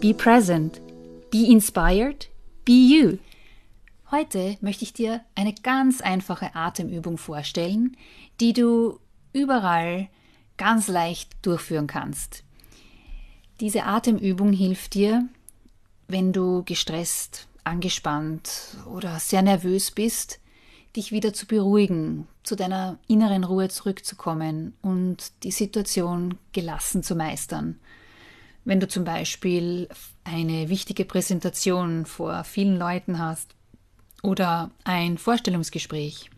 Be present. Be inspired. Be you. Heute möchte ich dir eine ganz einfache Atemübung vorstellen, die du überall ganz leicht durchführen kannst. Diese Atemübung hilft dir, wenn du gestresst, angespannt oder sehr nervös bist, dich wieder zu beruhigen, zu deiner inneren Ruhe zurückzukommen und die Situation gelassen zu meistern. Wenn du zum Beispiel eine wichtige Präsentation vor vielen Leuten hast oder ein Vorstellungsgespräch.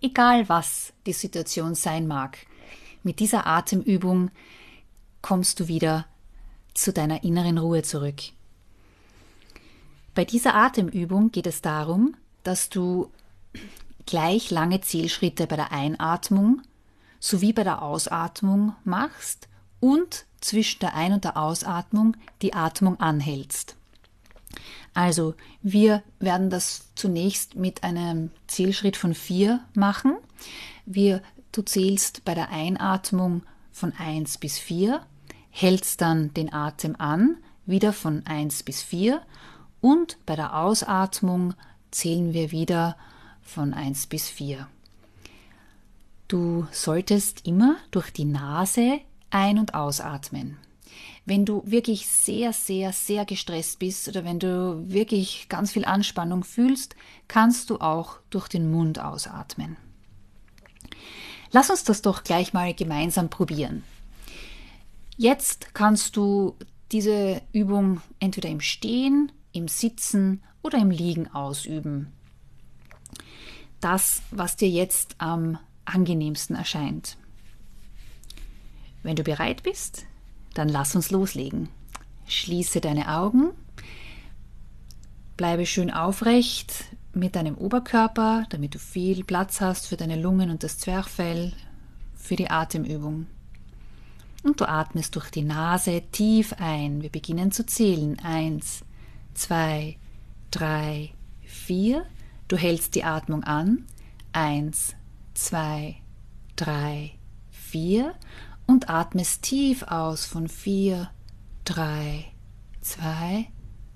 Egal was die Situation sein mag, mit dieser Atemübung kommst du wieder zu deiner inneren Ruhe zurück. Bei dieser Atemübung geht es darum, dass du gleich lange Zielschritte bei der Einatmung sowie bei der Ausatmung machst und zwischen der Ein- und der Ausatmung die Atmung anhältst. Also, wir werden das zunächst mit einem Zielschritt von vier machen. Wir, du zählst bei der Einatmung von 1 bis 4, hältst dann den Atem an, wieder von 1 bis 4 und bei der Ausatmung zählen wir wieder von 1 bis 4. Du solltest immer durch die Nase ein- und ausatmen. Wenn du wirklich sehr, sehr, sehr gestresst bist oder wenn du wirklich ganz viel Anspannung fühlst, kannst du auch durch den Mund ausatmen. Lass uns das doch gleich mal gemeinsam probieren. Jetzt kannst du diese Übung entweder im Stehen, im Sitzen oder im Liegen ausüben. Das, was dir jetzt am angenehmsten erscheint. Wenn du bereit bist, dann lass uns loslegen. Schließe deine Augen, bleibe schön aufrecht mit deinem Oberkörper, damit du viel Platz hast für deine Lungen und das Zwerchfell, für die Atemübung. Und du atmest durch die Nase tief ein. Wir beginnen zu zählen. Eins, zwei, drei, vier. Du hältst die Atmung an. Eins, zwei, drei, vier und atmest tief aus von 4, 3, 2,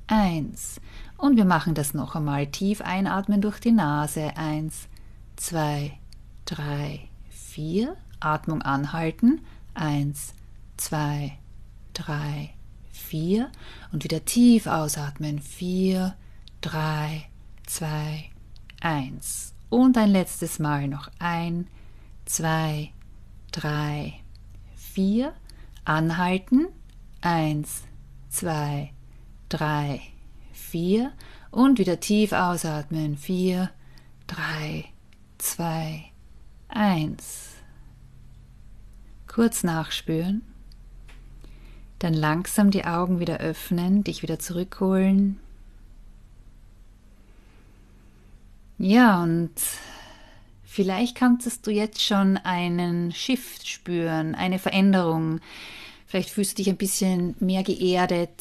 1. Und wir machen das noch einmal. Tief einatmen durch die Nase. 1, 2, 3, 4. Atmung anhalten. 1, 2, 3, 4. Und wieder tief ausatmen. 4, 3, 2, 1. Und ein letztes Mal noch. 1, 2, 3, 4 vier, anhalten, eins, zwei, drei, vier und wieder tief ausatmen, vier, drei, zwei, eins. Kurz nachspüren, dann langsam die Augen wieder öffnen, dich wieder zurückholen. Ja, und Vielleicht kannst du jetzt schon einen Shift spüren, eine Veränderung. Vielleicht fühlst du dich ein bisschen mehr geerdet,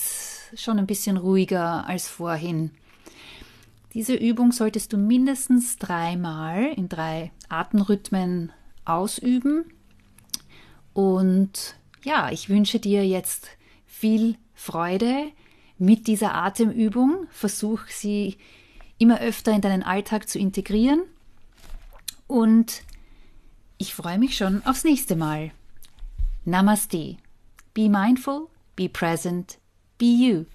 schon ein bisschen ruhiger als vorhin. Diese Übung solltest du mindestens dreimal in drei Atemrhythmen ausüben. Und ja, ich wünsche dir jetzt viel Freude mit dieser Atemübung. Versuch sie immer öfter in deinen Alltag zu integrieren und ich freue mich schon aufs nächste Mal. Namaste. Be mindful, be present, be you.